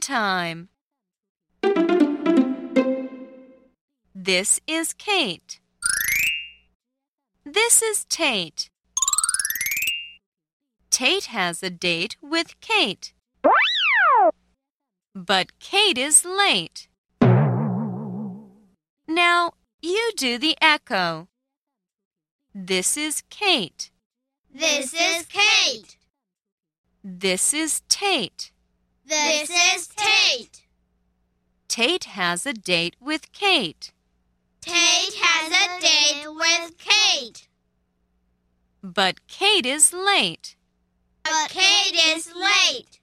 time. This is Kate. This is Tate. Tate has a date with Kate. But Kate is late. Now you do the echo. This is Kate. This is Kate. This is Tate. This is Tate. Tate has a date with Kate. Tate has a date with Kate. But Kate is late. But Kate is late.